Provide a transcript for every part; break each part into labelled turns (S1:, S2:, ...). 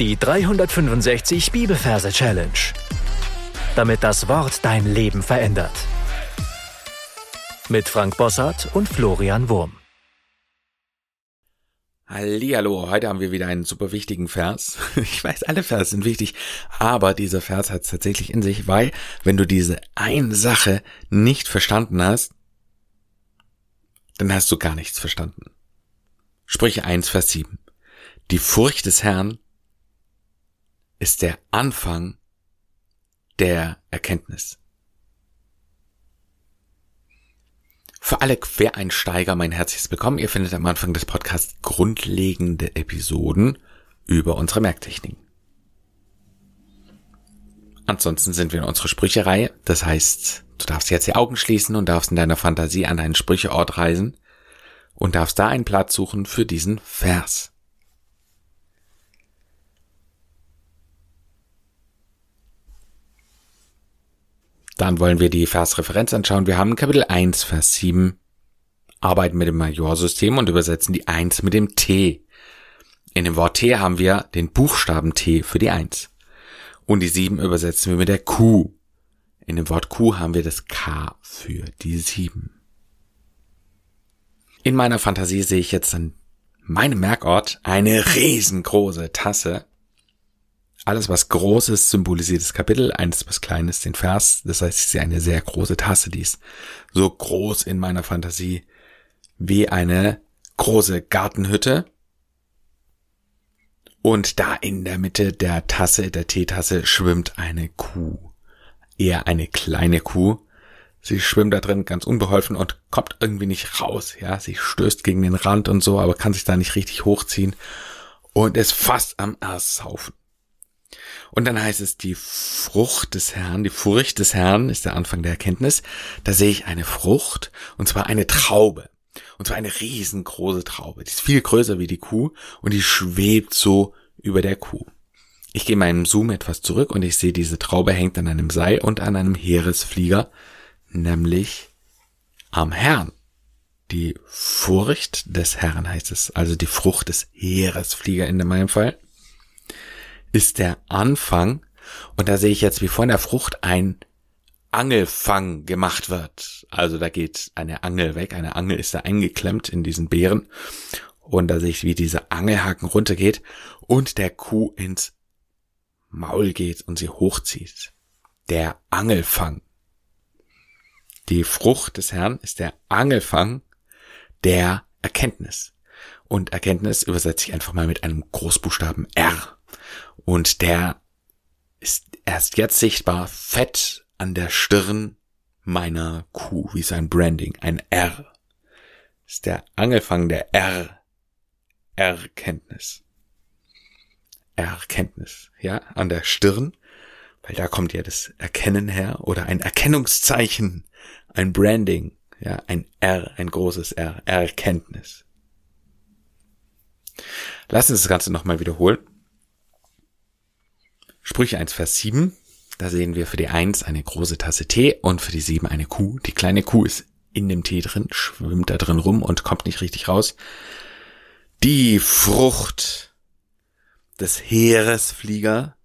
S1: Die 365 Bibelverse Challenge. Damit das Wort dein Leben verändert. Mit Frank Bossart und Florian Wurm.
S2: Hallihallo, heute haben wir wieder einen super wichtigen Vers. Ich weiß, alle Vers sind wichtig, aber dieser Vers hat es tatsächlich in sich, weil wenn du diese eine Sache nicht verstanden hast, dann hast du gar nichts verstanden. Sprüche 1, Vers 7. Die Furcht des Herrn ist der Anfang der Erkenntnis. Für alle Quereinsteiger mein herzliches Willkommen. Ihr findet am Anfang des Podcasts grundlegende Episoden über unsere Merktechniken. Ansonsten sind wir in unserer Sprüchereihe. Das heißt, du darfst jetzt die Augen schließen und darfst in deiner Fantasie an einen Sprücheort reisen und darfst da einen Platz suchen für diesen Vers. Dann wollen wir die Versreferenz anschauen. Wir haben Kapitel 1, Vers 7, arbeiten mit dem Majorsystem und übersetzen die 1 mit dem T. In dem Wort T haben wir den Buchstaben T für die 1. Und die 7 übersetzen wir mit der Q. In dem Wort Q haben wir das K für die 7. In meiner Fantasie sehe ich jetzt an meinem Merkort eine riesengroße Tasse alles, was Großes symbolisiert das Kapitel, eines was Kleines den Vers. Das heißt, ich sehe eine sehr große Tasse, die ist so groß in meiner Fantasie wie eine große Gartenhütte. Und da in der Mitte der Tasse, der Teetasse, schwimmt eine Kuh. Eher eine kleine Kuh. Sie schwimmt da drin ganz unbeholfen und kommt irgendwie nicht raus. Ja, sie stößt gegen den Rand und so, aber kann sich da nicht richtig hochziehen und ist fast am Ersaufen. Und dann heißt es, die Frucht des Herrn, die Furcht des Herrn ist der Anfang der Erkenntnis. Da sehe ich eine Frucht, und zwar eine Traube. Und zwar eine riesengroße Traube. Die ist viel größer wie die Kuh und die schwebt so über der Kuh. Ich gehe meinem Zoom etwas zurück und ich sehe, diese Traube hängt an einem Seil und an einem Heeresflieger, nämlich am Herrn. Die Furcht des Herrn heißt es, also die Frucht des Heeresflieger in meinem Fall ist der Anfang. Und da sehe ich jetzt, wie von der Frucht ein Angelfang gemacht wird. Also da geht eine Angel weg. Eine Angel ist da eingeklemmt in diesen Beeren. Und da sehe ich, wie dieser Angelhaken runtergeht und der Kuh ins Maul geht und sie hochzieht. Der Angelfang. Die Frucht des Herrn ist der Angelfang der Erkenntnis. Und Erkenntnis übersetze ich einfach mal mit einem Großbuchstaben R. Und der ist erst jetzt sichtbar fett an der Stirn meiner Kuh, wie sein Branding, ein R. ist der Angelfang der R. Erkenntnis. Erkenntnis, ja, an der Stirn, weil da kommt ja das Erkennen her oder ein Erkennungszeichen, ein Branding, ja, ein R, ein großes R, Erkenntnis. Lass uns das Ganze nochmal wiederholen. Sprüche 1, Vers 7. Da sehen wir für die 1 eine große Tasse Tee und für die 7 eine Kuh. Die kleine Kuh ist in dem Tee drin, schwimmt da drin rum und kommt nicht richtig raus. Die Frucht des Heeresflieger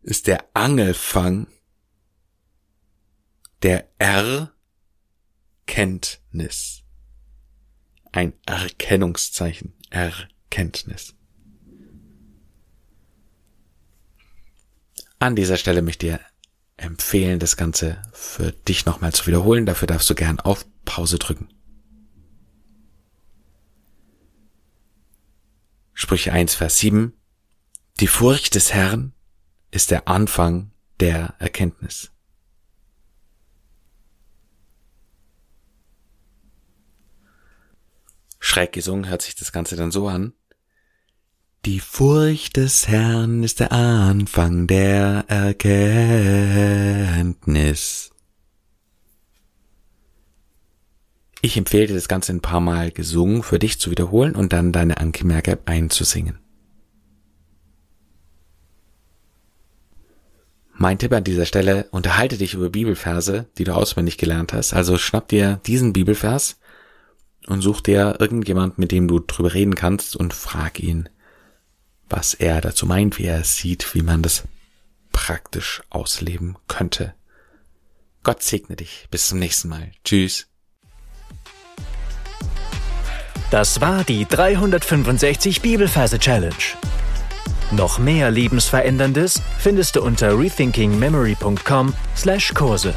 S2: ist der Angelfang der Erkenntnis. Ein Erkennungszeichen. Erkenntnis. An dieser Stelle möchte ich dir empfehlen, das Ganze für dich nochmal zu wiederholen. Dafür darfst du gern auf Pause drücken. Sprüche 1, Vers 7. Die Furcht des Herrn ist der Anfang der Erkenntnis. Schräg gesungen hört sich das Ganze dann so an. Die Furcht des Herrn ist der Anfang der Erkenntnis. Ich empfehle dir das Ganze ein paar Mal gesungen für dich zu wiederholen und dann deine Ankemerke einzusingen. Mein Tipp an dieser Stelle, unterhalte dich über Bibelverse, die du auswendig gelernt hast. Also schnapp dir diesen Bibelvers und such dir irgendjemand, mit dem du drüber reden kannst und frag ihn, was er dazu meint, wie er es sieht, wie man das praktisch ausleben könnte. Gott segne dich. Bis zum nächsten Mal. Tschüss.
S1: Das war die 365 Bibelferse Challenge. Noch mehr Lebensveränderndes findest du unter rethinkingmemory.com/Kurse.